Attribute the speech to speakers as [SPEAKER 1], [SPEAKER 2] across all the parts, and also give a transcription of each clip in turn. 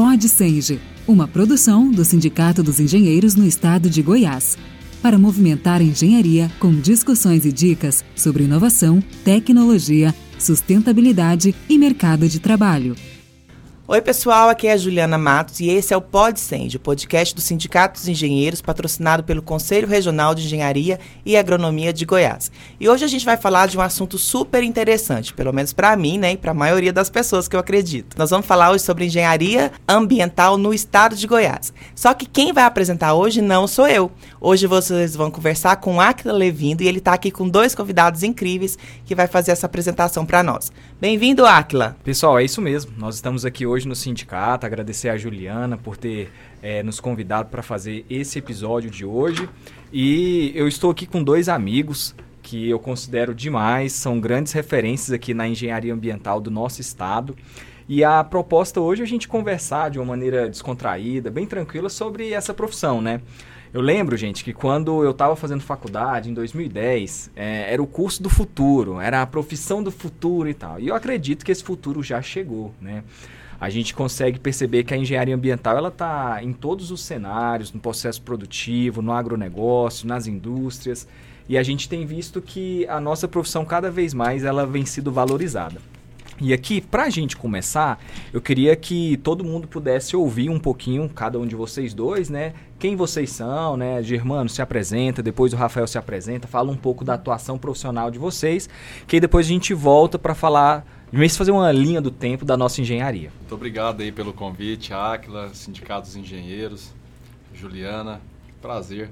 [SPEAKER 1] Pod Senge, uma produção do Sindicato dos Engenheiros no Estado de Goiás, para movimentar a engenharia com discussões e dicas sobre inovação, tecnologia, sustentabilidade e mercado de trabalho.
[SPEAKER 2] Oi, pessoal, aqui é a Juliana Matos e esse é o PodSend, o podcast do Sindicato dos Engenheiros, patrocinado pelo Conselho Regional de Engenharia e Agronomia de Goiás. E hoje a gente vai falar de um assunto super interessante, pelo menos para mim, né, e para a maioria das pessoas que eu acredito. Nós vamos falar hoje sobre engenharia ambiental no estado de Goiás. Só que quem vai apresentar hoje não sou eu. Hoje vocês vão conversar com Aquila Levindo e ele está aqui com dois convidados incríveis que vai fazer essa apresentação para nós. Bem-vindo, Aquila.
[SPEAKER 3] Pessoal, é isso mesmo. Nós estamos aqui hoje no sindicato, agradecer a Juliana por ter é, nos convidado para fazer esse episódio de hoje. E eu estou aqui com dois amigos que eu considero demais, são grandes referências aqui na engenharia ambiental do nosso estado. E a proposta hoje é a gente conversar de uma maneira descontraída, bem tranquila sobre essa profissão, né? Eu lembro, gente, que quando eu estava fazendo faculdade, em 2010, é, era o curso do futuro, era a profissão do futuro e tal. E eu acredito que esse futuro já chegou, né? A gente consegue perceber que a engenharia ambiental ela está em todos os cenários, no processo produtivo, no agronegócio, nas indústrias, e a gente tem visto que a nossa profissão cada vez mais ela vem sendo valorizada. E aqui, para a gente começar, eu queria que todo mundo pudesse ouvir um pouquinho, cada um de vocês dois, né? Quem vocês são, né? Germano se apresenta, depois o Rafael se apresenta, fala um pouco da atuação profissional de vocês, que aí depois a gente volta para falar, de fazer uma linha do tempo da nossa engenharia.
[SPEAKER 4] Muito obrigado aí pelo convite, Áquila, Sindicato dos Engenheiros, Juliana, prazer.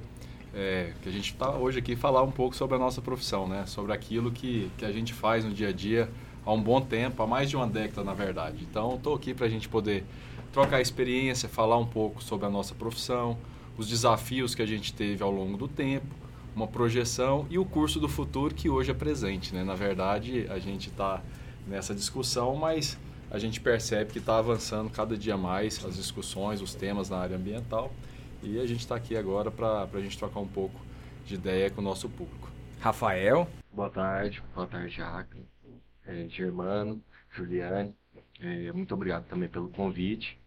[SPEAKER 4] É, que a gente está hoje aqui falar um pouco sobre a nossa profissão, né? Sobre aquilo que, que a gente faz no dia a dia há um bom tempo, há mais de uma década, na verdade. Então, estou aqui para a gente poder trocar experiência, falar um pouco sobre a nossa profissão, os desafios que a gente teve ao longo do tempo, uma projeção e o curso do futuro que hoje é presente. Né? Na verdade, a gente está nessa discussão, mas a gente percebe que está avançando cada dia mais as discussões, os temas na área ambiental e a gente está aqui agora para a gente trocar um pouco de ideia com o nosso público.
[SPEAKER 3] Rafael.
[SPEAKER 5] Boa tarde, boa tarde, Jacques é, Germano, Juliane. É, muito obrigado também pelo convite.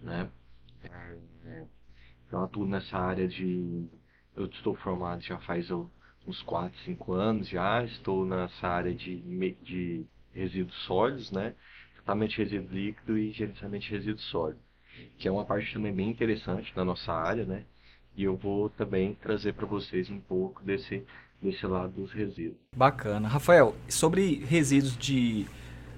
[SPEAKER 5] Né? É, eu atuo nessa área de. Eu estou formado já faz uns 4, 5 anos já. Estou nessa área de, de resíduos sólidos, né? Tratamento de resíduo líquido e gerenciamento de resíduos sólidos. Que é uma parte também bem interessante da nossa área, né? E eu vou também trazer para vocês um pouco desse desse lado dos resíduos.
[SPEAKER 3] Bacana. Rafael, sobre resíduos de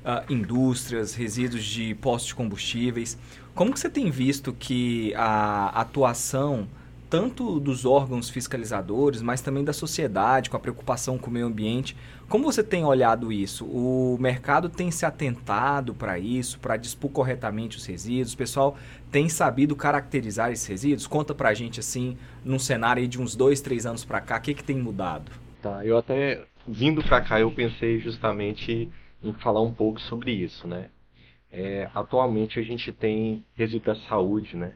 [SPEAKER 3] uh, indústrias, resíduos de postos de combustíveis, como que você tem visto que a atuação tanto dos órgãos fiscalizadores, mas também da sociedade, com a preocupação com o meio ambiente. Como você tem olhado isso? O mercado tem se atentado para isso, para dispor corretamente os resíduos? O pessoal tem sabido caracterizar esses resíduos? Conta para a gente, assim, num cenário de uns dois, três anos para cá, o que, que tem mudado?
[SPEAKER 5] Tá, eu até, vindo para cá, eu pensei justamente em falar um pouco sobre isso, né? É, atualmente a gente tem resíduo da saúde, né?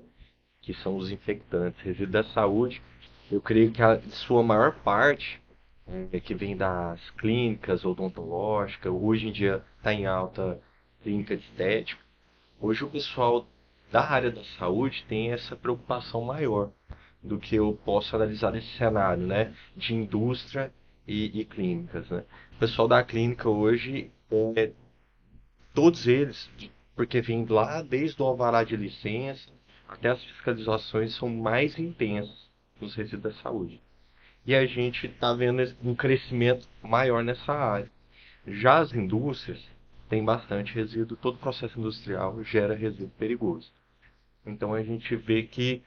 [SPEAKER 5] Que são os infectantes. Resíduo da saúde, eu creio que a sua maior parte é, que vem das clínicas odontológicas, hoje em dia está em alta clínica de estética. Hoje o pessoal da área da saúde tem essa preocupação maior do que eu posso analisar nesse cenário, né, de indústria e, e clínicas, né. O pessoal da clínica hoje, é, todos eles, porque vem lá desde o alvará de licença, até as fiscalizações são mais intensas nos resíduos da saúde. E a gente está vendo um crescimento maior nessa área. Já as indústrias têm bastante resíduo, todo processo industrial gera resíduo perigoso. Então a gente vê que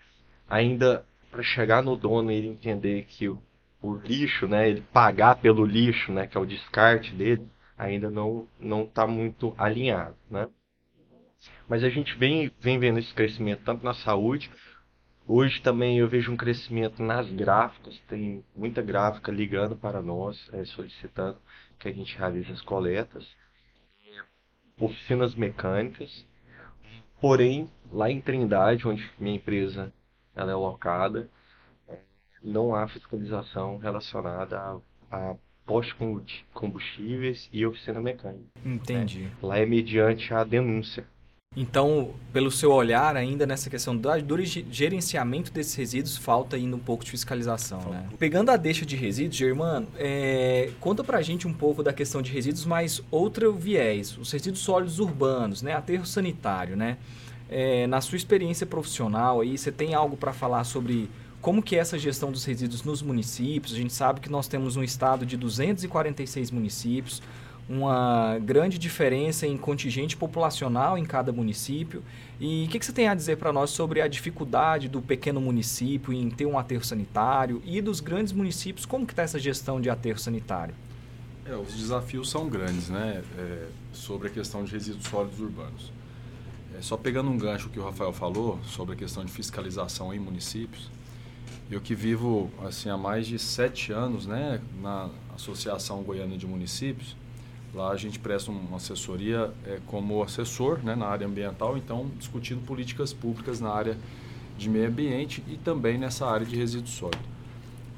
[SPEAKER 5] ainda para chegar no dono e ele entender que o, o, lixo, né, ele pagar pelo lixo, né, que é o descarte dele, ainda não não está muito alinhado, né? Mas a gente vem, vem vendo esse crescimento tanto na saúde. Hoje também eu vejo um crescimento nas gráficas, tem muita gráfica ligando para nós, é, solicitando que a gente realize as coletas. Oficinas mecânicas. Porém, lá em Trindade, onde minha empresa ela é alocada, não há fiscalização relacionada a, a postos combustíveis e oficina mecânica.
[SPEAKER 3] Entendi.
[SPEAKER 5] Né? Lá é mediante a denúncia
[SPEAKER 3] Então, pelo seu olhar ainda nessa questão do, do gerenciamento desses resíduos, falta ainda um pouco de fiscalização, né? Pegando a deixa de resíduos, Germano, é, conta pra gente um pouco da questão de resíduos, mas outro viés, os resíduos sólidos urbanos, né? Aterro sanitário, né? É, na sua experiência profissional aí, você tem algo para falar sobre como que é essa gestão dos resíduos nos municípios? A gente sabe que nós temos um estado de 246 municípios, uma grande diferença em contingente populacional em cada município. E o que, que, você tem a dizer para nós sobre a dificuldade do pequeno município em ter um aterro sanitário e dos grandes municípios, como que está essa gestão de aterro sanitário?
[SPEAKER 4] É, os desafios são grandes, né, é, sobre a questão de resíduos sólidos urbanos. É, só pegando um gancho que o Rafael falou sobre a questão de fiscalização em municípios, eu que vivo assim há mais de sete anos, né, na Associação Goiana de Municípios, Lá a gente presta uma assessoria é, como assessor né, na área ambiental, então discutindo políticas públicas na área de meio ambiente e também nessa área de resíduos sólidos.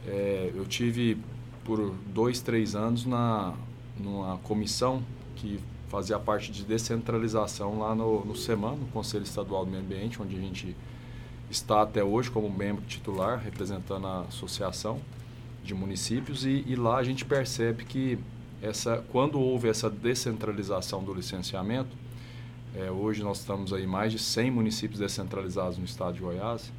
[SPEAKER 4] É, eu tive por dois, três anos na numa comissão que fazia parte de descentralização lá no, no SEMAN, no Conselho Estadual do Meio Ambiente, onde a gente está até hoje como membro titular, representando a associação de municípios, e, e lá a gente percebe que essa, quando houve essa descentralização do licenciamento, é, hoje nós estamos aí mais de 100 municípios descentralizados no estado de Goiás,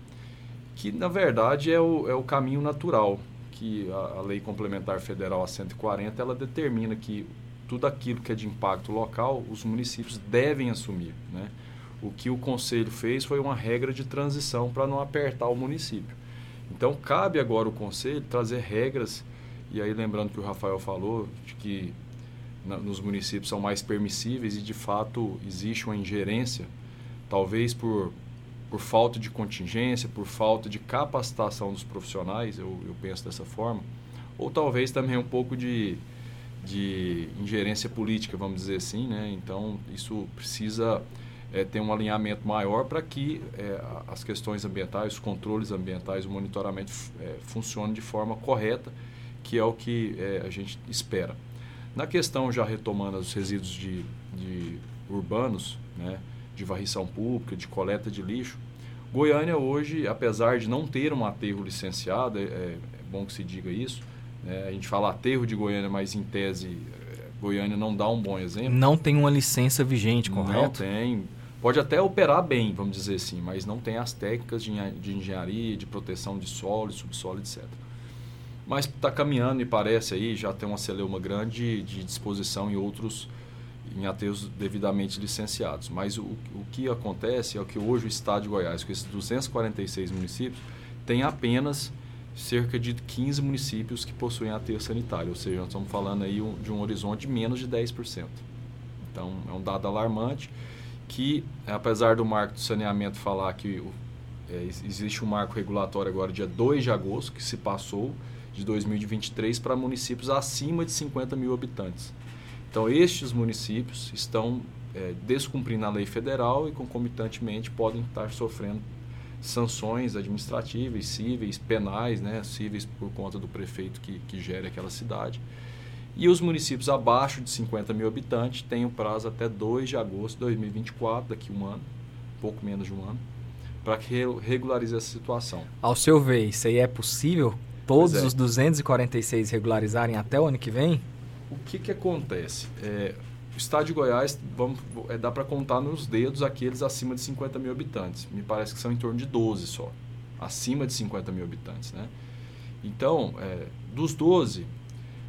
[SPEAKER 4] que na verdade é o, é o caminho natural, que a, a Lei Complementar Federal a 140, ela determina que tudo aquilo que é de impacto local, os municípios devem assumir, né? O que o conselho fez foi uma regra de transição para não apertar o município. Então, cabe agora o conselho trazer regras e aí lembrando que o Rafael falou de que na, nos municípios são mais permissíveis e de fato existe uma ingerência, talvez por, por falta de contingência, por falta de capacitação dos profissionais, eu, eu penso dessa forma, ou talvez também um pouco de, de ingerência política, vamos dizer assim, né? Então isso precisa é, ter um alinhamento maior para que é, as questões ambientais, os controles ambientais, o monitoramento é, funcione de forma correta que é o que é, a gente espera. Na questão, já retomando os resíduos de, de urbanos, né, de varrição pública, de coleta de lixo, Goiânia hoje, apesar de não ter um aterro licenciado, é, é bom que se diga isso, né, a gente fala aterro de Goiânia, mas em tese é, Goiânia não dá um bom exemplo.
[SPEAKER 3] Não tem uma licença vigente, correto?
[SPEAKER 4] Não tem. Pode até operar bem, vamos dizer assim, mas não tem as técnicas de, de engenharia, de proteção de solo, subsolo, etc mas está caminhando, me parece aí, já tem uma celeuma grande de disposição em outros em aterros devidamente licenciados. Mas o, o que acontece é que hoje o Estado de Goiás, com esses 246 municípios, tem apenas cerca de 15 municípios que possuem aterro sanitário, ou seja, nós estamos falando aí de um horizonte de menos de 10%. Então, é um dado alarmante que, apesar do marco do saneamento falar que é, existe um marco regulatório agora dia 2 de agosto, que se passou, de 2023 para municípios acima de 50 mil habitantes. Então, estes municípios estão é, descumprindo a lei federal e, concomitantemente, podem estar sofrendo sanções administrativas, cíveis, penais, né, cíveis por conta do prefeito que, que gere aquela cidade. E os municípios abaixo de 50 mil habitantes têm o prazo até 2 de agosto de 2024, daqui um ano, pouco menos de um ano, para que regularize essa situação.
[SPEAKER 3] Ao seu ver, isso aí é possível? Todos é. os 246 regularizarem até o ano que vem?
[SPEAKER 4] O que, que acontece? É, o estado de Goiás, vamos, é, dá para contar nos dedos aqueles acima de 50 mil habitantes. Me parece que são em torno de 12 só. Acima de 50 mil habitantes, né? Então, é, dos 12,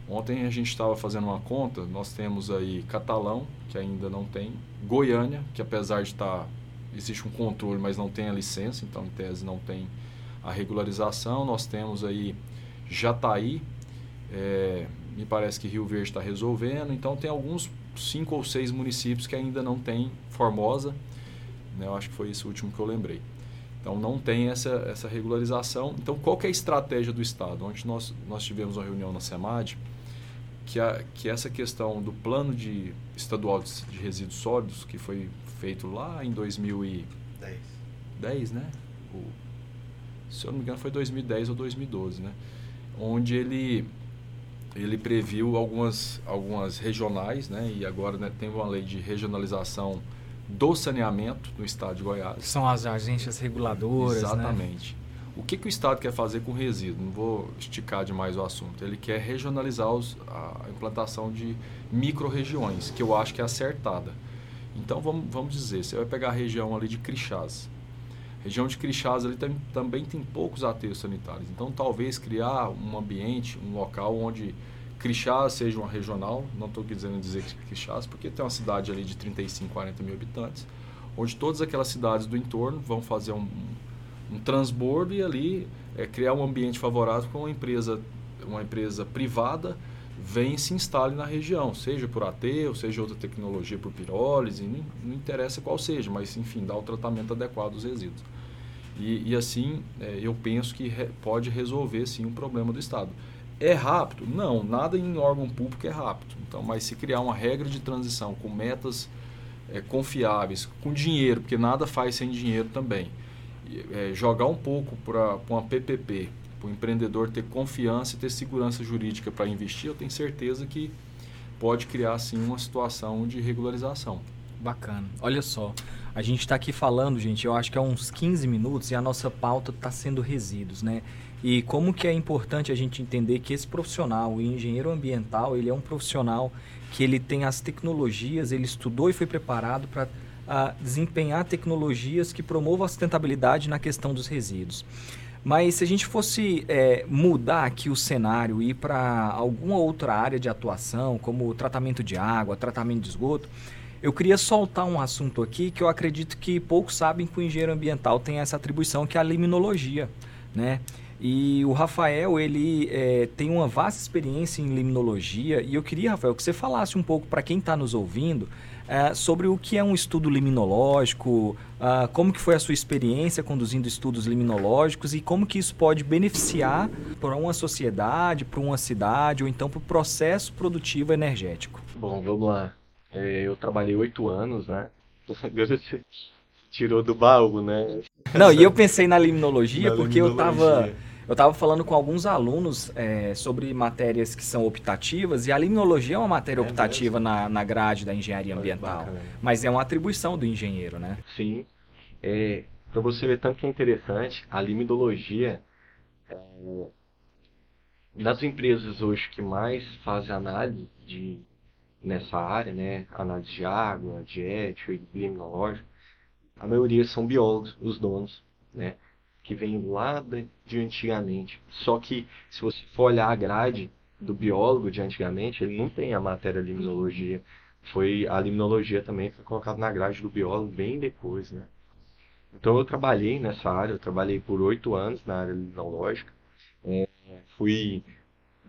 [SPEAKER 4] ontem a gente estava fazendo uma conta, nós temos aí Catalão, que ainda não tem, Goiânia, que apesar de estar... Tá, existe um controle, mas não tem a licença, então em tese não tem a regularização. Nós temos aí Jataí, é, me parece que Rio Verde está resolvendo. Então tem alguns cinco ou seis municípios que ainda não tem Formosa. Né, eu acho que foi esse último que eu lembrei. Então não tem essa, essa regularização. Então qual que é a estratégia do Estado? Ontem nós, nós tivemos uma reunião na SEMAD que, a, que essa questão do plano de estadual de, de resíduos sólidos, que foi feito lá em 2010, 10, né? O, se eu não me engano foi 2010 ou 2012, né? Onde ele ele previu algumas algumas regionais, né? E agora né, tem uma lei de regionalização do saneamento no estado de Goiás.
[SPEAKER 3] São as agências reguladoras,
[SPEAKER 4] né? Exatamente. Né? O que, que o Estado quer fazer com resíduo? Não vou esticar demais o assunto. Ele quer regionalizar os, a implantação de micro-regiões, que eu acho que é acertada. Então, vamos, vamos dizer, você vai pegar a região ali de Crixás. Região de Crixás ali tem, também tem poucos aterros sanitários. Então, talvez criar um ambiente, um local onde Crixás seja uma regional, não estou dizendo dizer Crixás, porque tem uma cidade ali de 35, 40 mil habitantes, onde todas aquelas cidades do entorno vão fazer um, um transbordo e ali é, criar um ambiente favorável para uma empresa, uma empresa privada vem e se instale na região, seja por aterro, seja outra tecnologia por pirólise, não, não interessa qual seja, mas enfim, dá o tratamento adequado dos resíduos. E, e assim, é, eu penso que re, pode resolver sim um problema do Estado. É rápido? Não, nada em órgão público é rápido. Então, mas se criar uma regra de transição com metas é, confiáveis, com dinheiro, porque nada faz sem dinheiro também, é, jogar um pouco para uma PPP, para o empreendedor ter confiança e ter segurança jurídica para investir, eu tenho certeza que pode criar sim uma situação de regularização.
[SPEAKER 3] Bacana. Olha só, a gente está aqui falando, gente, eu acho que há uns 15 minutos e a nossa pauta está sendo resíduos, né? E como que é importante a gente entender que esse profissional, o engenheiro ambiental, ele é um profissional que ele tem as tecnologias, ele estudou e foi preparado para desempenhar tecnologias que promovam a sustentabilidade na questão dos resíduos. Mas se a gente fosse é, mudar aqui o cenário e ir para alguma outra área de atuação, como tratamento de água, tratamento de esgoto, eu queria soltar um assunto aqui que eu acredito que poucos sabem que o engenheiro ambiental tem essa atribuição, que é a liminologia, né? E o Rafael, ele é, tem uma vasta experiência em limnologia e eu queria, Rafael, que você falasse um pouco para quem está nos ouvindo é, sobre o que é um estudo liminológico, uh, como que foi a sua experiência conduzindo estudos liminológicos e como que isso pode beneficiar para uma sociedade, para uma cidade ou então para o processo produtivo energético.
[SPEAKER 5] Bom, vamos lá. É, eu trabalhei oito anos, né? tirou do baú, né?
[SPEAKER 3] Não, e eu pensei na limnologia na porque limnologia. eu estava eu estava falando com alguns alunos é, sobre matérias que são optativas, e a limnologia é uma matéria é optativa na, na grade da engenharia ambiental. Mas é uma atribuição do engenheiro, né?
[SPEAKER 5] Sim. É, para você ver tanto que é interessante, a limnologia, é, das empresas hoje que mais fazem análise de, nessa área, né, análise de água, de ética e limnológica, a maioria são biólogos, os donos, né? Que vem lá de antigamente. Só que se você for olhar a grade do biólogo de antigamente, ele não tem a matéria limnologia. Foi a limnologia também foi colocada na grade do biólogo bem depois, né? Então eu trabalhei nessa área, eu trabalhei por oito anos na área limnológica. É, fui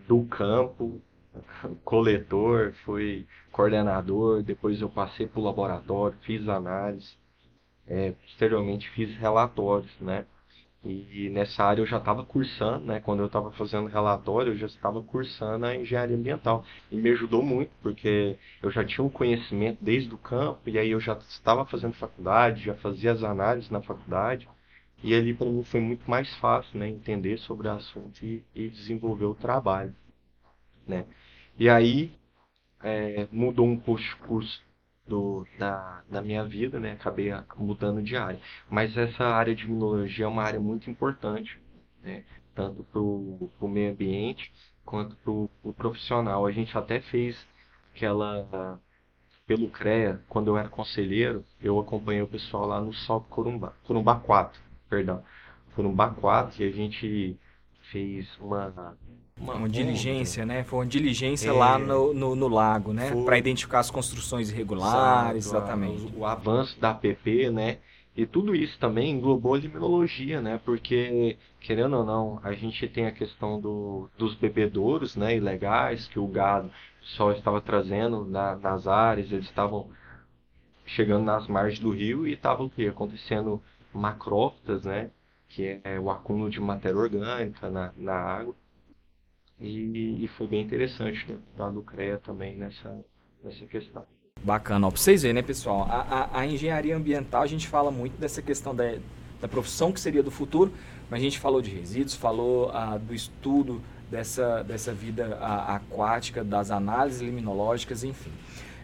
[SPEAKER 5] do campo, coletor, fui coordenador, depois eu passei para o laboratório, fiz análise, é, posteriormente fiz relatórios, né? E nessa área eu já estava cursando, né? Quando eu estava fazendo relatório, eu já estava cursando a engenharia ambiental. E me ajudou muito, porque eu já tinha um conhecimento desde o campo, e aí eu já estava fazendo faculdade, já fazia as análises na faculdade. E ali para mim foi muito mais fácil, né? Entender sobre o assunto e, e desenvolver o trabalho, né? E aí é, mudou um pouco o curso do, da, da minha vida, né? Acabei mudando de área. Mas essa área de imunologia é uma área muito importante, né? Tanto para o meio ambiente quanto para o profissional. A gente até fez aquela pelo CREA, quando eu era conselheiro, eu acompanhei o pessoal lá no Salto Corumbá, Corumbá 4, perdão. Corumbá 4 e a gente fez uma
[SPEAKER 3] uma, uma diligência, né? Foi uma diligência é, lá no, no, no, lago, né? Para identificar as construções irregulares, exato, exatamente.
[SPEAKER 5] O, o, avanço da APP, né? E tudo isso também englobou a limnologia, né? Porque, querendo ou não, a gente tem a questão do, dos bebedouros, né? Ilegais, que o gado só estava trazendo na, nas áreas, eles estavam chegando nas margens do rio e estavam acontecendo macrófitas, né? Que é o acúmulo de matéria orgânica na, na água. E, e foi bem interessante né, da do CREA também nessa, nessa questão.
[SPEAKER 3] Bacana, ó, pra vocês verem, né, pessoal? A, a, a, engenharia ambiental, a gente fala muito dessa questão da, da profissão que seria do futuro, mas a gente falou de resíduos, falou ah, do estudo dessa, dessa vida aquática, das análises liminológicas, enfim.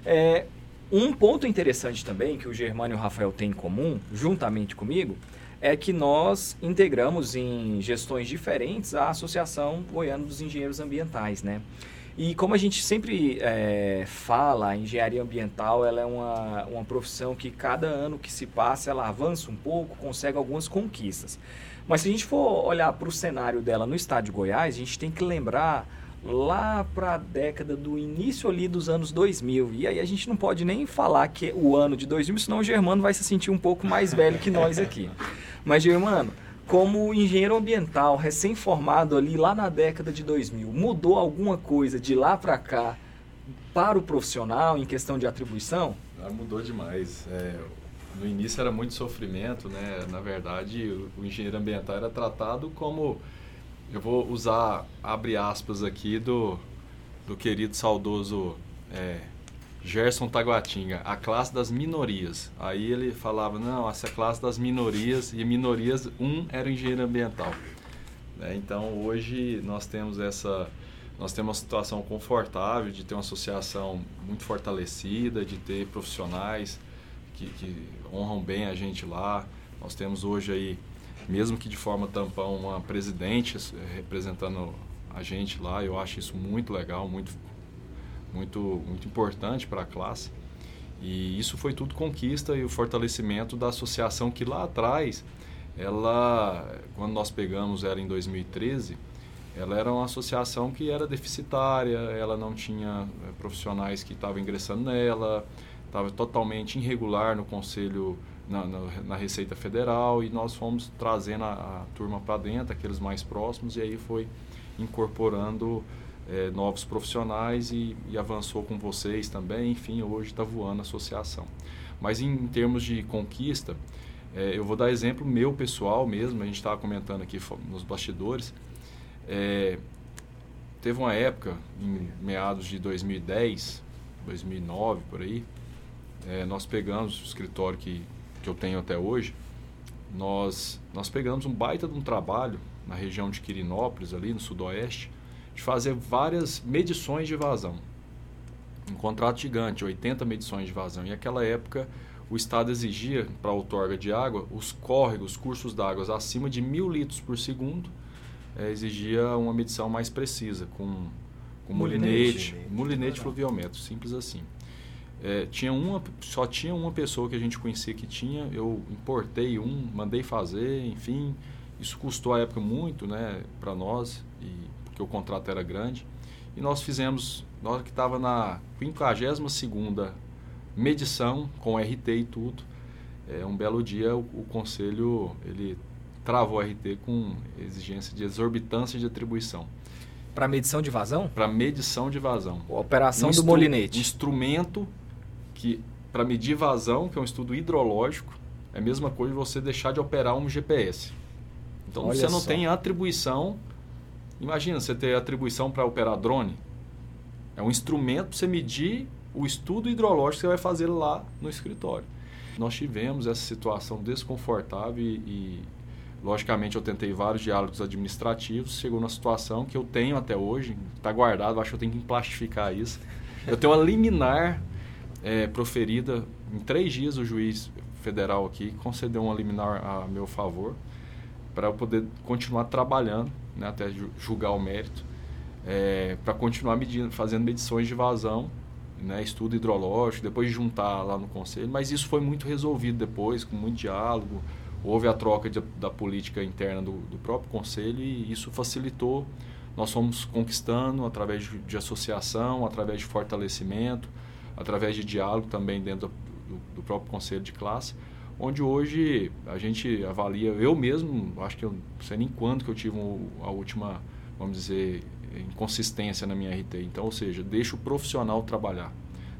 [SPEAKER 3] É, Um ponto interessante também que o Germano e o Rafael têm em comum, juntamente comigo, é que nós integramos em gestões diferentes a Associação Goiana dos Engenheiros Ambientais, né? E como a gente sempre é, fala, a engenharia ambiental ela é uma, uma profissão que cada ano que se passa ela avança um pouco, consegue algumas conquistas. Mas se a gente for olhar para o cenário dela no estado de Goiás, a gente tem que lembrar lá para a década do início ali dos anos 2000. E aí a gente não pode nem falar que é o ano de 2000, senão o Germano vai se sentir um pouco mais velho que nós aqui. Mas Germano, como engenheiro ambiental recém-formado ali lá na década de 2000, mudou alguma coisa de lá para cá para o profissional em questão de atribuição?
[SPEAKER 4] Ah, mudou demais. É, no início era muito sofrimento, né? Na verdade, o, o engenheiro ambiental era tratado como eu vou usar abre aspas aqui do do querido saudoso é, Gerson Taguatinga, a classe das minorias. Aí ele falava, não, essa é a classe das minorias, e minorias, um era engenheiro ambiental. Né? Então, hoje nós temos essa... Nós temos uma situação confortável de ter uma associação muito fortalecida, de ter profissionais que, que honram bem a gente lá. Nós temos hoje aí, mesmo que de forma tampão, uma presidente representando a gente lá. Eu acho isso muito legal, muito muito, muito importante para a classe. E isso foi tudo conquista e o fortalecimento da associação que lá atrás, ela, quando nós pegamos ela em 2013, ela era uma associação que era deficitária, ela não tinha eh, profissionais que estavam ingressando nela, estava totalmente irregular no conselho, na, na, na, Receita Federal, e nós fomos trazendo a, a turma para dentro, aqueles mais próximos, e aí foi incorporando é, novos profissionais e, e, avançou com vocês também. Enfim, hoje está voando a associação. Mas em, em termos de conquista, é, eu vou dar exemplo meu pessoal mesmo. A gente estava comentando aqui nos bastidores. É, teve uma época, em meados de 2010, 2009 por aí, é, nós pegamos o escritório que, que eu tenho até hoje. Nós, nós pegamos um baita de um trabalho na região de Quirinópolis, ali no sudoeste, de fazer várias medições de vazão. Um contrato gigante, 80 medições de vazão. E naquela época, o Estado exigia para a outorga de água os córregos, cursos d'água acima de mil litros por segundo, é, exigia uma medição mais precisa, com, com molinete, molinete fluviômetro, simples assim. É, tinha uma, só tinha uma pessoa que a gente conhecia que tinha, eu importei um, mandei fazer, enfim, isso custou à época muito né, para nós, e porque o contrato era grande. E nós fizemos, nós que estava na 52ª medição, com RT e tudo, é, um belo dia o, o conselho ele travou o RT com exigência de exorbitância de atribuição.
[SPEAKER 3] Para medição de vazão?
[SPEAKER 4] Para medição de vazão.
[SPEAKER 3] A operação um do molinete.
[SPEAKER 4] Instrumento que, para medir vazão, que é um estudo hidrológico, é a mesma coisa de você deixar de operar um GPS. Então Olha você não só. tem atribuição Imagina você ter atribuição para operar drone. É um instrumento para você medir o estudo hidrológico que você vai fazer lá no escritório. Nós tivemos essa situação desconfortável e, e logicamente, eu tentei vários diálogos administrativos. Chegou numa situação que eu tenho até hoje, está guardado, acho que eu tenho que plastificar isso. Eu tenho uma liminar é, proferida em três dias. O juiz federal aqui concedeu uma liminar a meu favor para eu poder continuar trabalhando né, até julgar o mérito, é, para continuar medindo, fazendo medições de vazão, né, estudo hidrológico, depois de juntar lá no conselho. Mas isso foi muito resolvido depois, com muito diálogo. Houve a troca de, da política interna do, do, próprio conselho e isso facilitou. Nós fomos conquistando através de, de associação, através de fortalecimento, através de diálogo também dentro do, do próprio conselho de classe onde hoje a gente avalia, eu mesmo, acho que eu não sei nem quando que eu tive a última, vamos dizer, inconsistência na minha RT. Então, ou seja, deixa o profissional trabalhar.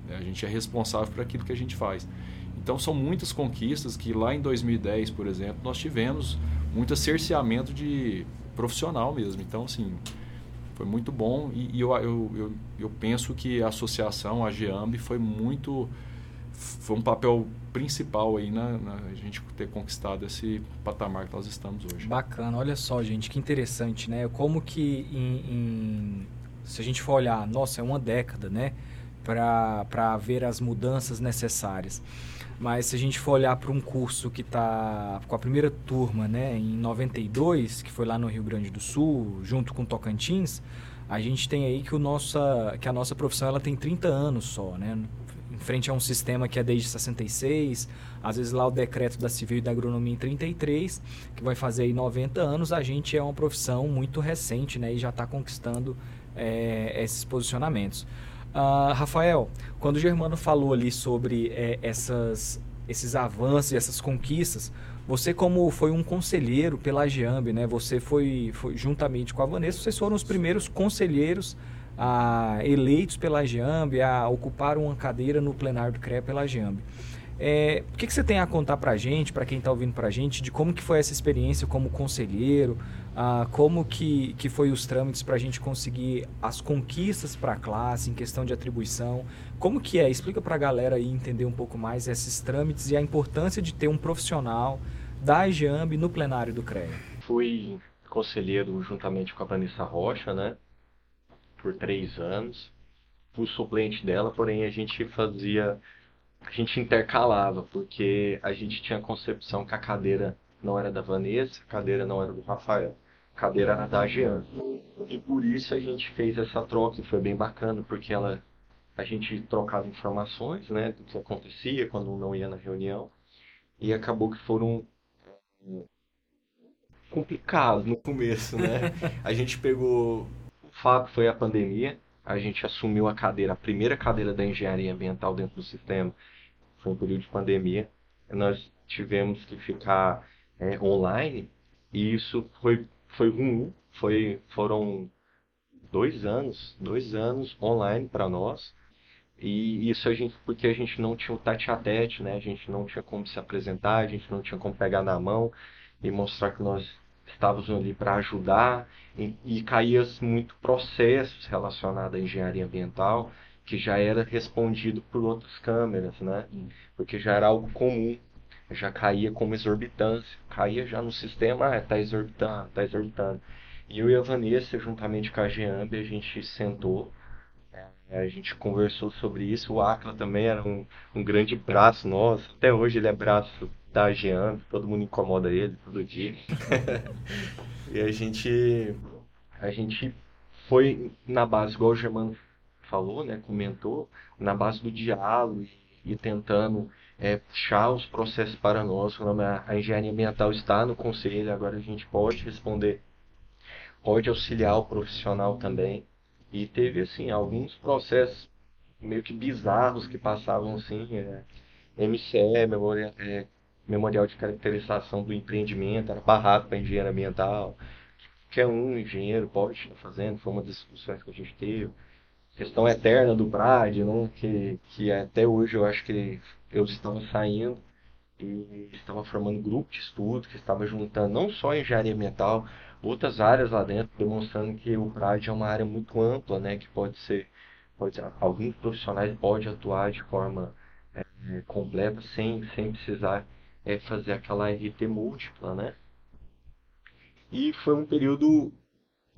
[SPEAKER 4] Né? A gente é responsável por aquilo que a gente faz. Então, são muitas conquistas que lá em 2010, por exemplo, nós tivemos muito cerceamento de profissional mesmo. Então, assim, foi muito bom e, e eu, eu, eu, eu penso que a associação, a GEAMB, foi muito foi um papel principal aí na, na, gente ter conquistado esse patamar que nós estamos hoje.
[SPEAKER 3] Bacana, olha só, gente, que interessante, né? Como que em, em, se a gente for olhar, nossa, é uma década, né? para haver as mudanças necessárias. Mas se a gente for olhar para um curso que está com a primeira turma, né, em 92, que foi lá no Rio Grande do Sul, junto com Tocantins, a gente tem aí que, o nossa, que a nossa profissão ela tem 30 anos só, né? Em frente a um sistema que é desde 66, às vezes lá o decreto da civil e da agronomia em 33, que vai fazer aí 90 anos, a gente é uma profissão muito recente, né? E já está conquistando é, esses posicionamentos. Uh, Rafael, quando o Germano falou ali sobre é, essas, esses avanços e essas conquistas, você como foi um conselheiro pela Giamb, né? Você foi, foi, juntamente com a Vanessa, vocês foram os primeiros conselheiros ah, eleitos pela Giamb a ocupar uma cadeira no plenário do CREA pela Giamb. É, o que, que, você tem a contar para a gente, para quem está ouvindo para a gente, de como que foi essa experiência como conselheiro, ah, como que, que foi os trâmites para a gente conseguir as conquistas para a classe em questão de atribuição, como que é? Explica para a galera aí entender um pouco mais esses trâmites e a importância de ter um profissional da EGAMB no plenário do CREA.
[SPEAKER 5] Fui conselheiro juntamente com a Vanessa Rocha, né, por três anos. Fui suplente dela, porém a gente fazia a gente intercalava, porque a gente tinha a concepção que a cadeira não era da Vanessa, a cadeira não era do Rafael, a cadeira era da Jean. E por isso a gente fez essa troca, e foi bem bacana, porque ela a gente trocava informações, né, do que acontecia quando um não ia na reunião, e acabou que foram complicados no começo, né? A gente pegou fato foi a pandemia, a gente assumiu a cadeira, a primeira cadeira da engenharia ambiental dentro do sistema. Foi um período de pandemia, nós tivemos que ficar é, online. E isso foi, foi ruim, foi, foram dois anos, dois anos online para nós. E isso a gente, porque a gente não tinha o tete a tete, né? A gente não tinha como se apresentar, a gente não tinha como pegar na mão e mostrar que nós estávamos ali para ajudar. E, e caía muito processos relacionados à engenharia ambiental que já era respondido por outras câmeras, né? Porque já era algo comum, já caía como exorbitância, caía já no sistema, ah, tá exorbitando, tá exorbitando. E eu e a Vanessa, juntamente com a Geamb, a gente sentou, é, a gente conversou sobre isso. O Acla também era um, um grande braço nosso, até hoje ele é braço da Geamb, todo mundo incomoda ele todo dia. e a gente, a gente foi na base, igual o Germano falou, né, comentou, na base do diálogo e, e tentando é, puxar os processos para nós. A engenharia ambiental está no conselho, agora a gente pode responder, pode auxiliar o profissional também. E teve, assim, alguns processos meio que bizarros que passavam, assim, é, MCE, memória, é, Memorial de Caracterização do Empreendimento, era barrado para engenharia ambiental. Qualquer um engenheiro pode estar fazendo, foi uma das discussões que a gente teve questão eterna do Brad, né? que, que até hoje eu acho que eles estão saindo e estavam formando grupo de estudo que estava juntando não só engenharia ambiental, outras áreas lá dentro, demonstrando que o Brad é uma área muito ampla, né, que pode ser, pode, alguns profissionais podem atuar de forma é, completa sem, sem precisar é, fazer aquela RT múltipla, né. E foi um período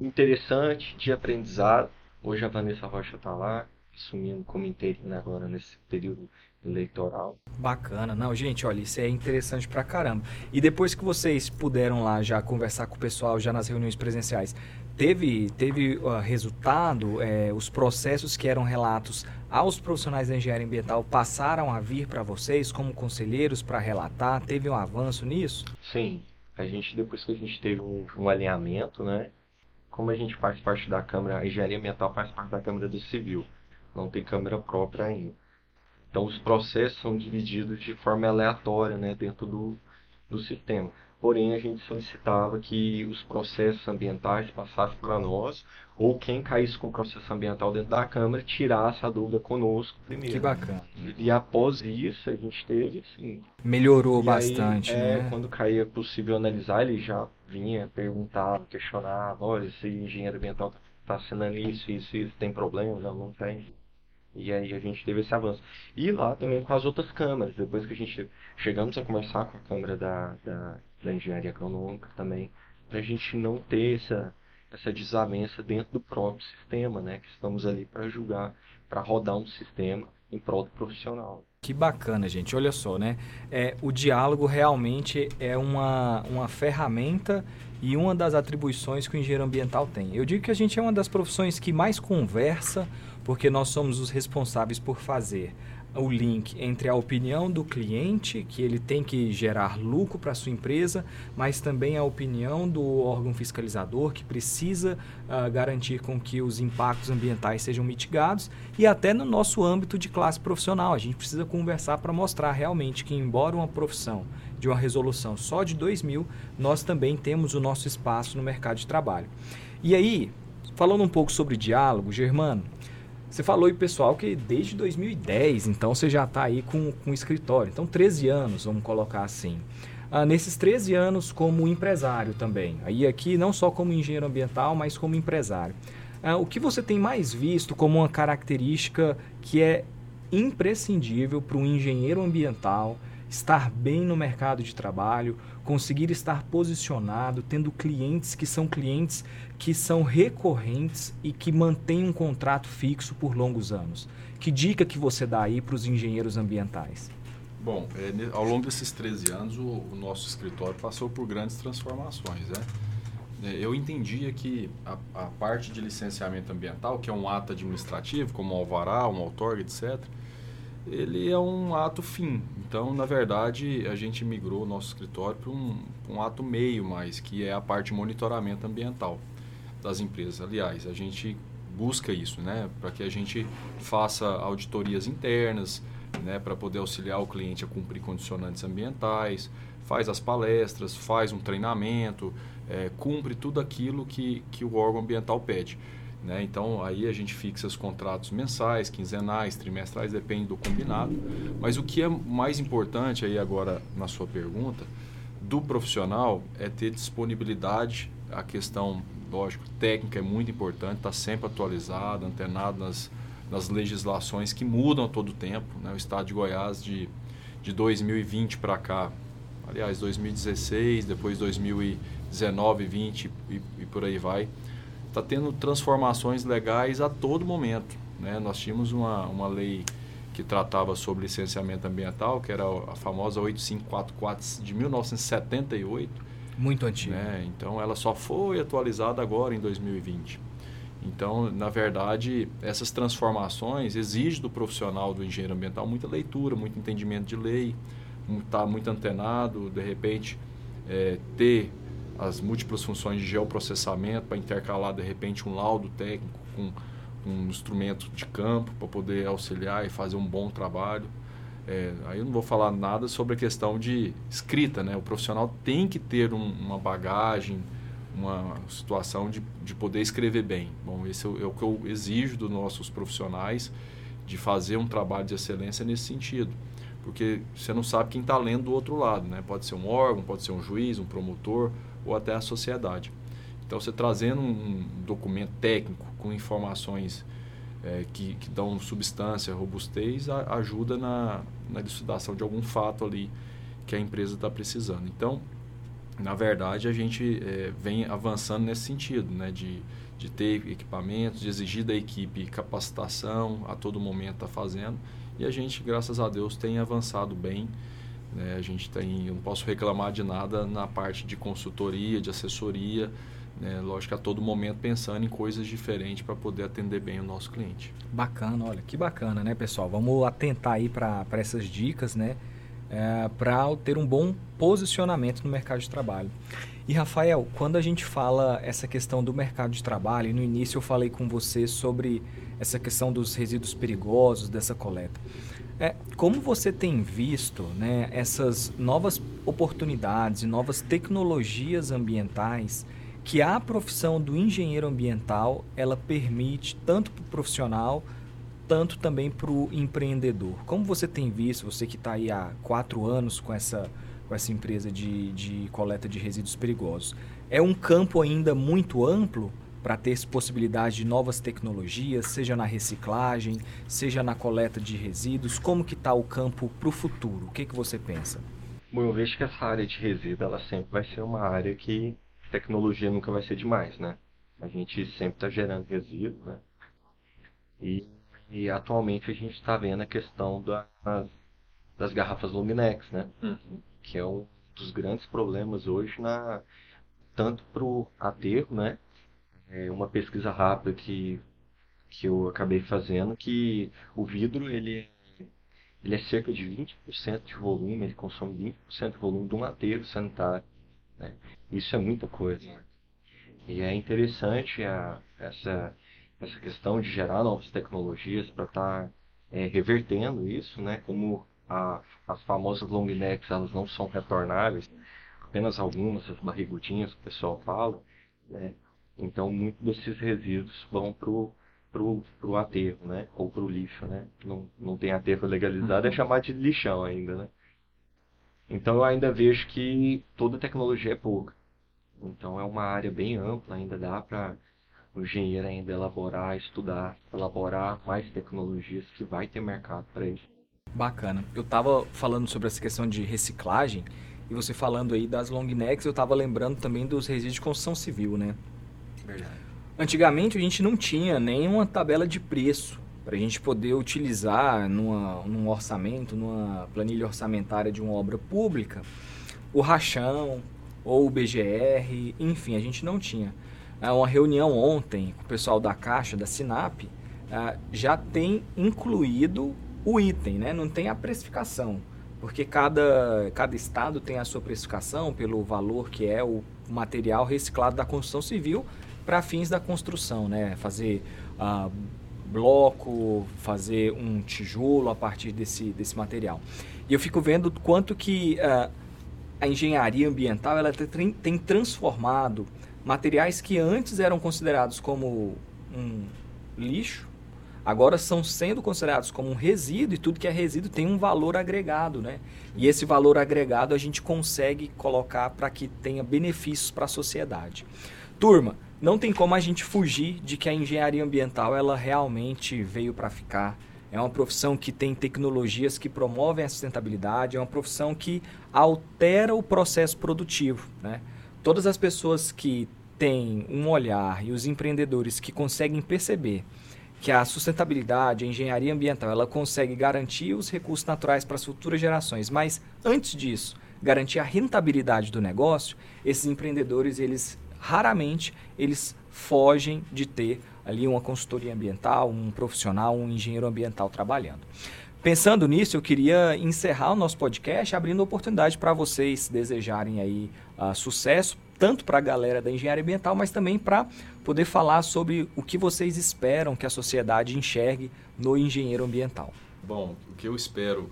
[SPEAKER 5] interessante de aprendizado, Hoje a Vanessa Rocha está lá, assumindo como interina agora nesse período eleitoral.
[SPEAKER 3] Bacana. Não, gente, olha, isso é interessante pra caramba. E depois que vocês puderam lá já conversar com o pessoal, já nas reuniões presenciais, teve, teve uh, resultado? É, os processos que eram relatos aos profissionais da engenharia ambiental passaram a vir para vocês como conselheiros para relatar? Teve um avanço nisso?
[SPEAKER 5] Sim. A gente, depois que a gente teve um, um alinhamento, né? como a gente faz parte da Câmara, a engenharia ambiental faz parte da Câmara do Civil, não tem Câmara própria ainda. Então os processos são divididos de forma aleatória né, dentro do, do sistema. Porém, a gente solicitava que os processos ambientais passassem para nós, ou quem caísse com o processo ambiental dentro da Câmara tirasse a dúvida conosco primeiro.
[SPEAKER 3] Que bacana.
[SPEAKER 5] E, e após isso, a gente teve, assim...
[SPEAKER 3] Melhorou bastante,
[SPEAKER 5] aí,
[SPEAKER 3] é,
[SPEAKER 5] né? quando caía possível analisar, ele já vinha, perguntava, questionava, olha, esse engenheiro ambiental está assinando isso, isso, isso, tem problema? Não, não tem. E aí a gente teve esse avanço. E lá também com as outras câmaras, depois que a gente chegamos a conversar com a Câmara da, da, da Engenharia Econômica também, para a gente não ter essa, essa desavença dentro do próprio sistema, né? Que estamos ali para julgar para rodar um sistema em prol do profissional.
[SPEAKER 3] Que bacana, gente. Olha só, né? É, o diálogo realmente é uma, uma ferramenta e uma das atribuições que o engenheiro ambiental tem. Eu digo que a gente é uma das profissões que mais conversa, porque nós somos os responsáveis por fazer o link entre a opinião do cliente, que ele tem que gerar lucro para sua empresa, mas também a opinião do órgão fiscalizador, que precisa uh, garantir com que os impactos ambientais sejam mitigados, e até no nosso âmbito de classe profissional. A gente precisa conversar para mostrar realmente que, embora uma profissão de uma resolução só de 2 mil, nós também temos o nosso espaço no mercado de trabalho. E aí, falando um pouco sobre diálogo, Germano, você falou aí, pessoal, que desde 2010, então você já está aí com, com o escritório. Então, 13 anos, vamos colocar assim. Ah, nesses 13 anos como empresário também. Aí aqui não só como engenheiro ambiental, mas como empresário. Ah, o que você tem mais visto como uma característica que é imprescindível para um engenheiro ambiental estar bem no mercado de trabalho, conseguir estar posicionado, tendo clientes que são clientes que são recorrentes e que mantêm um contrato fixo por longos anos. Que dica que você dá aí para os engenheiros ambientais?
[SPEAKER 4] Bom, é, ao longo desses 13 anos, o, o, nosso escritório passou por grandes transformações. Né? É, eu entendia que a, a, parte de licenciamento ambiental, que é um ato administrativo, como um alvará, um outorga, etc., ele é um ato fim. Então, na verdade, a gente migrou o nosso escritório para um, um ato meio mais, que é a parte de monitoramento ambiental das empresas. Aliás, a gente busca isso, né, para que a gente faça auditorias internas, né, para poder auxiliar o cliente a cumprir condicionantes ambientais, faz as palestras, faz um treinamento, é, cumpre tudo aquilo que, que o órgão ambiental pede. Né? Então, aí a gente fixa os contratos mensais, quinzenais, trimestrais, depende do combinado. Mas o que é mais importante aí agora na sua pergunta, do profissional, é ter disponibilidade, a questão, lógico, técnica é muito importante, está sempre atualizado, antenado nas, nas legislações que mudam a todo tempo. Né? O Estado de Goiás, de, de 2020 para cá, aliás, 2016, depois 2019, 20 e, e por aí vai, está tendo transformações legais a todo momento. Né? Nós tínhamos uma, uma lei que tratava sobre licenciamento ambiental, que era a famosa 8544 de 1978.
[SPEAKER 3] Muito antiga.
[SPEAKER 4] Né? Então, ela só foi atualizada agora em 2020. Então, na verdade, essas transformações exigem do profissional do engenheiro ambiental muita leitura, muito entendimento de lei, estar tá muito antenado, de repente, é, ter as múltiplas funções de geoprocessamento para intercalar de repente um laudo técnico com, um instrumento de campo para poder auxiliar e fazer um bom trabalho. É, aí eu não vou falar nada sobre a questão de escrita, né? O profissional tem que ter um, uma bagagem, uma situação de, de poder escrever bem. Bom, esse é o, é o que eu exijo dos nossos profissionais, de fazer um trabalho de excelência nesse sentido. Porque você não sabe quem está lendo do outro lado, né? Pode ser um órgão, pode ser um juiz, um promotor, ou até a sociedade. Então, você trazendo um documento técnico com informações é, que, que, dão substância, robustez, a, ajuda na, na elucidação de algum fato ali que a empresa está precisando. Então, na verdade, a gente é, vem avançando nesse sentido, né, de, de ter equipamentos, de exigir da equipe capacitação, a todo momento está fazendo, e a gente, graças a Deus, tem avançado bem né? A gente tem, eu não posso reclamar de nada na parte de consultoria, de assessoria, né? lógico a todo momento pensando em coisas diferentes para poder atender bem o nosso cliente.
[SPEAKER 3] Bacana, olha, que bacana, né, pessoal? Vamos atentar aí para essas dicas, né? É, para ter um bom posicionamento no mercado de trabalho. E Rafael, quando a gente fala essa questão do mercado de trabalho, e no início eu falei com você sobre essa questão dos resíduos perigosos dessa coleta. É, como você tem visto né, essas novas oportunidades e novas tecnologias ambientais que a profissão do engenheiro ambiental ela permite tanto para o profissional tanto também para o empreendedor. Como você tem visto, você que está aí há quatro anos com essa, com essa empresa de, de coleta de resíduos perigosos, é um campo ainda muito amplo para ter possibilidade de novas tecnologias, seja na reciclagem, seja na coleta de resíduos? Como que está o campo para o futuro? O que, que você pensa?
[SPEAKER 5] Bom, eu vejo que essa área de resíduo ela sempre vai ser uma área que tecnologia nunca vai ser demais, né? A gente sempre está gerando resíduo, né? E E atualmente a gente está vendo a questão das, das garrafas necks, né?
[SPEAKER 4] Uhum.
[SPEAKER 5] Que é um dos grandes problemas hoje na tanto para o aterro, né? É uma pesquisa rápida que que eu acabei fazendo que o vidro ele ele é cerca de 20% de volume, ele consome 20% de volume de um aterro sanitário. Né? Isso é muita coisa. E é interessante a, essa, essa questão de gerar novas tecnologias para estar tá, é, revertendo isso, né? como a, as famosas long necks elas não são retornáveis, apenas algumas, as barrigudinhas que o pessoal fala. Né? Então, muitos desses resíduos vão para o pro, pro aterro, né? Ou pro lixo, né? Não, não tem aterro legalizado, é chamar de lixão ainda, né? Então eu ainda vejo que toda tecnologia é pouca. Então é uma área bem ampla, ainda dá para o engenheiro ainda elaborar, estudar, elaborar mais tecnologias que vai ter mercado para isso.
[SPEAKER 3] Bacana. Eu estava falando sobre essa questão de reciclagem e você falando aí das long necks, eu estava lembrando também dos resíduos de construção civil, né?
[SPEAKER 5] Verdade.
[SPEAKER 3] Antigamente a gente não tinha nenhuma tabela de preço para a gente poder utilizar numa, num orçamento, numa planilha orçamentária de uma obra pública, o rachão ou o BGR, enfim, a gente não tinha. É, uma reunião ontem com o pessoal da Caixa, da Sinap, é, já tem incluído o item, né? não tem a precificação, porque cada, cada estado tem a sua precificação pelo valor que é o material reciclado da construção civil para fins da construção, né? Fazer uh, bloco, fazer um tijolo a partir desse, desse material. E eu fico vendo quanto que uh, a engenharia ambiental ela tem, tem transformado materiais que antes eram considerados como um lixo, agora são sendo considerados como um resíduo e tudo que é resíduo tem um valor agregado, né? E esse valor agregado a gente consegue colocar para que tenha benefícios para a sociedade. Turma, não tem como a gente fugir de que a engenharia ambiental ela realmente veio para ficar. É uma profissão que tem tecnologias que promovem a sustentabilidade, é uma profissão que altera o processo produtivo. Né? Todas as pessoas que têm um olhar e os empreendedores que conseguem perceber que a sustentabilidade, a engenharia ambiental, ela consegue garantir os recursos naturais para as futuras gerações, mas antes disso, garantir a rentabilidade do negócio, esses empreendedores eles raramente eles fogem de ter ali uma consultoria ambiental, um profissional, um engenheiro ambiental trabalhando. Pensando nisso, eu queria encerrar o nosso podcast abrindo oportunidade para vocês desejarem aí uh, sucesso, tanto para a galera da engenharia ambiental, mas também para poder falar sobre o que vocês esperam que a sociedade enxergue no engenheiro ambiental.
[SPEAKER 4] Bom, o que eu espero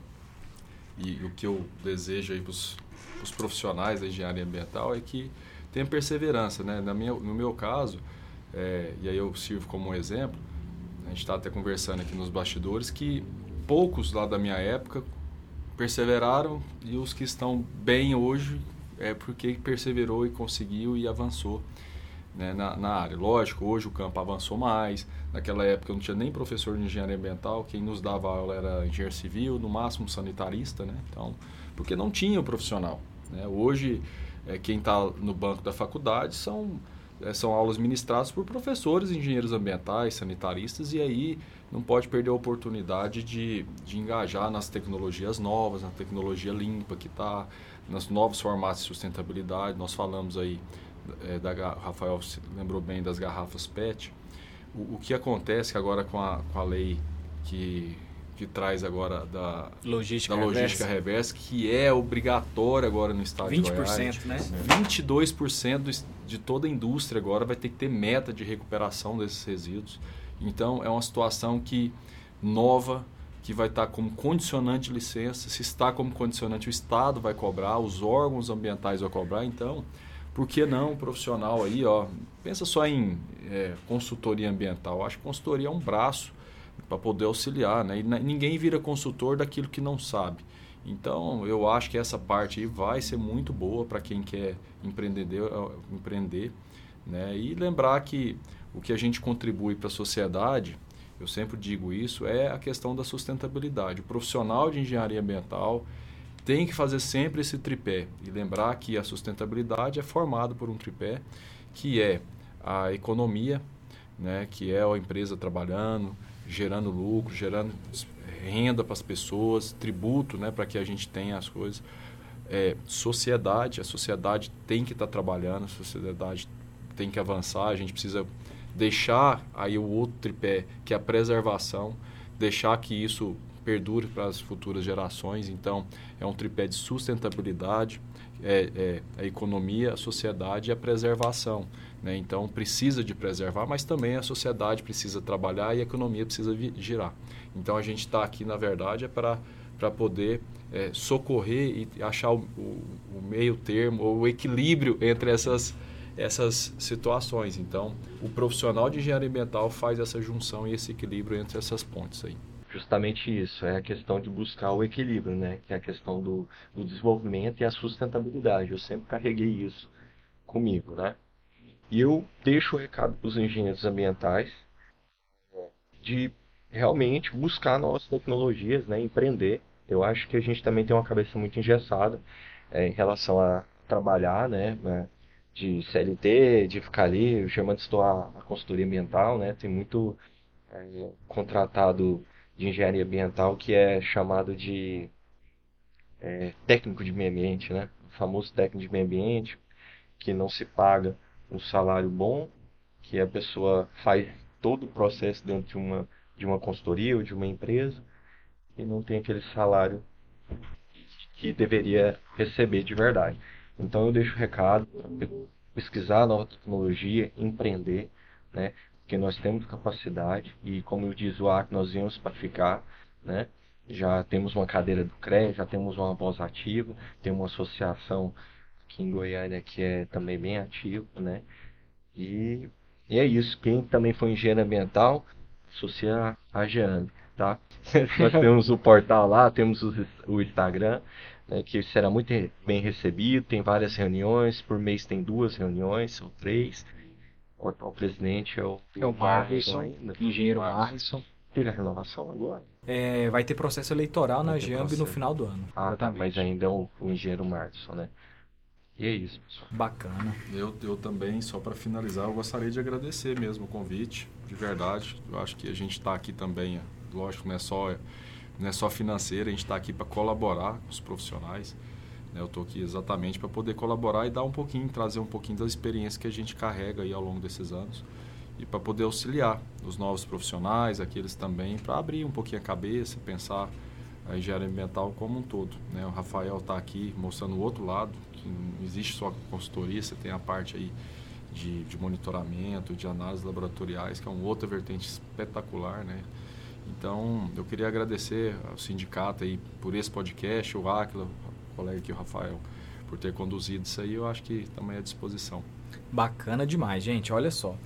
[SPEAKER 4] e o que eu desejo aí para os profissionais da engenharia ambiental é que tem perseverança, né? Na minha, no meu caso, é, e aí eu sirvo como um exemplo, a gente está até conversando aqui nos bastidores, que poucos lá da minha época perseveraram e os que estão bem hoje é porque perseverou e conseguiu e avançou né, na, na, área. Lógico, hoje o campo avançou mais. Naquela época eu não tinha nem professor de engenharia ambiental, quem nos dava aula era engenheiro civil, no máximo sanitarista, né? Então, porque não tinha o profissional. Né? Hoje é, quem está no banco da faculdade são, é, são aulas ministradas por professores, engenheiros ambientais, sanitaristas, e aí não pode perder a oportunidade de, de engajar nas tecnologias novas, na tecnologia limpa que está, nos novos formatos de sustentabilidade. Nós falamos aí, é, da, Rafael lembrou bem das garrafas PET. O, o que acontece agora com a, com a lei que que traz agora da
[SPEAKER 3] logística,
[SPEAKER 4] da logística reversa, que é obrigatória agora no estado 20%, de Goiás.
[SPEAKER 3] né?
[SPEAKER 4] 22% de toda a indústria agora vai ter que ter meta de recuperação desses resíduos. Então, é uma situação que nova, que vai estar como condicionante de licença. Se está como condicionante, o Estado vai cobrar, os órgãos ambientais vão cobrar. Então, por que não um profissional aí, ó, pensa só em é, consultoria ambiental. Acho que consultoria é um braço para poder auxiliar, né? E ninguém vira consultor daquilo que não sabe. Então, eu acho que essa parte aí vai ser muito boa para quem quer empreender, empreender, né? E lembrar que o que a gente contribui para a sociedade, eu sempre digo isso, é a questão da sustentabilidade. O profissional de engenharia ambiental tem que fazer sempre esse tripé e lembrar que a sustentabilidade é formada por um tripé que é a economia, né, que é a empresa trabalhando, gerando lucro, gerando renda para as pessoas, tributo, né, para que a gente tenha as coisas. É, sociedade, a sociedade tem que estar tá trabalhando, a sociedade tem que avançar, a gente precisa deixar aí o outro tripé, que é a preservação, deixar que isso perdure para as futuras gerações. Então, é um tripé de sustentabilidade, é, é a economia, a sociedade e a preservação. Né? Então, precisa de preservar, mas também a sociedade precisa trabalhar e a economia precisa girar. Então, a gente está aqui, na verdade, é para poder é, socorrer e achar o, o, o meio termo, ou o equilíbrio entre essas, essas situações. Então, o profissional de engenharia ambiental faz essa junção e esse equilíbrio entre essas pontes aí
[SPEAKER 5] justamente isso, é a questão de buscar o equilíbrio, né? Que é a questão do, do desenvolvimento e a sustentabilidade. Eu sempre carreguei isso comigo, né? E eu deixo o recado para os engenheiros ambientais de realmente buscar novas tecnologias, né? Empreender. Eu acho que a gente também tem uma cabeça muito engessada é, em relação a trabalhar, né? né de CLT, de ficar ali. O Germano estou a, a consultoria ambiental, né? Tem muito é, contratado de engenharia ambiental que é chamado de é, técnico de meio ambiente, né? O famoso técnico de meio ambiente, que não se paga um salário bom, que a pessoa faz todo o processo dentro de uma, de uma consultoria ou de uma empresa e não tem aquele salário que deveria receber de verdade. Então eu deixo o recado, pesquisar nova tecnologia, empreender, né? porque nós temos capacidade e, como diz o Arco, nós viemos para ficar, né? Já temos uma cadeira do CRE, já temos uma voz ativa, tem uma associação aqui em Goiânia que é também bem ativa, né? E, e é isso. Quem também foi engenheiro ambiental, associa a Jeane, tá? nós temos o portal lá, temos o, o Instagram, né, que será muito bem recebido, tem várias reuniões, por mês tem duas reuniões ou três, o atual presidente é o,
[SPEAKER 3] é o Marrison, ainda. engenheiro Marrison.
[SPEAKER 5] Teve a renovação agora?
[SPEAKER 3] É, vai ter processo eleitoral vai na Jamb no final do ano.
[SPEAKER 5] Ah, tá, mas ainda é o, o engenheiro Marrison, né? E é isso,
[SPEAKER 3] pessoal. Bacana.
[SPEAKER 4] Eu, eu também, só para finalizar, eu gostaria de agradecer mesmo o convite, de verdade. Eu acho que a gente está aqui também, lógico, não é só, não é só financeiro, a gente está aqui para colaborar com os profissionais. Né? Eu estou aqui exatamente para poder colaborar e dar um pouquinho, trazer um pouquinho da experiência que a gente carrega aí ao longo desses anos e para poder auxiliar os novos profissionais, aqueles também, para abrir um pouquinho a cabeça, pensar a engenharia ambiental como um todo. Né? O Rafael está aqui mostrando o outro lado, não existe só consultoria, você tem a parte aí de, de monitoramento, de análises laboratoriais, que é uma outra vertente espetacular, né? Então, eu queria agradecer ao sindicato aí por esse podcast, o Aquila, colega aqui, o Rafael, por ter conduzido isso aí, eu acho que também é à disposição.
[SPEAKER 3] Bacana demais, gente. Olha só.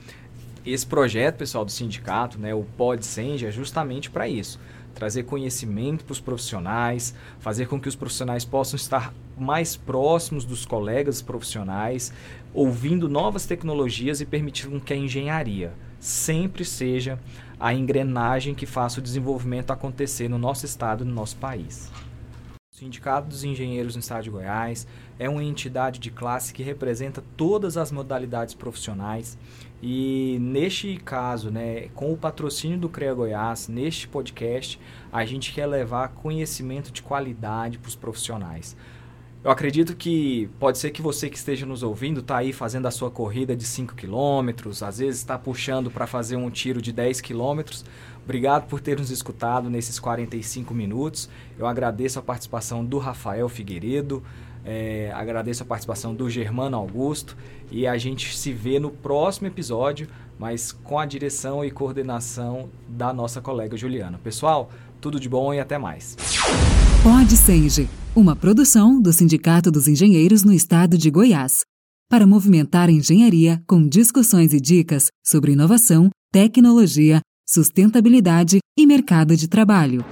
[SPEAKER 3] Esse projeto, pessoal, do sindicato, né, o PodSenge, é justamente para isso. Trazer conhecimento para os profissionais, fazer com que os profissionais possam estar mais próximos dos colegas profissionais, ouvindo novas tecnologias e permitindo que a engenharia sempre seja a engrenagem que faça o desenvolvimento acontecer no nosso estado e no nosso país. Sindicato dos Engenheiros no Estado de Goiás é uma entidade de classe que representa todas as modalidades profissionais e neste caso, né, com o patrocínio do CREA Goiás, neste podcast, a gente quer levar conhecimento de qualidade para os profissionais. Eu acredito que pode ser que você que esteja nos ouvindo está aí fazendo a sua corrida de 5 km, às vezes está puxando para fazer um tiro de 10 km, Obrigado por ter nos escutado nesses 45 minutos. Eu agradeço a participação do Rafael Figueiredo, é, agradeço a participação do Germano Augusto e a gente se vê no próximo episódio, mas com a direção e coordenação da nossa colega Juliana. Pessoal, tudo de bom e até mais.
[SPEAKER 1] Pode Senge, uma produção do Sindicato dos Engenheiros no Estado de Goiás, para movimentar a engenharia com discussões e dicas sobre inovação, tecnologia sustentabilidade e mercado de trabalho.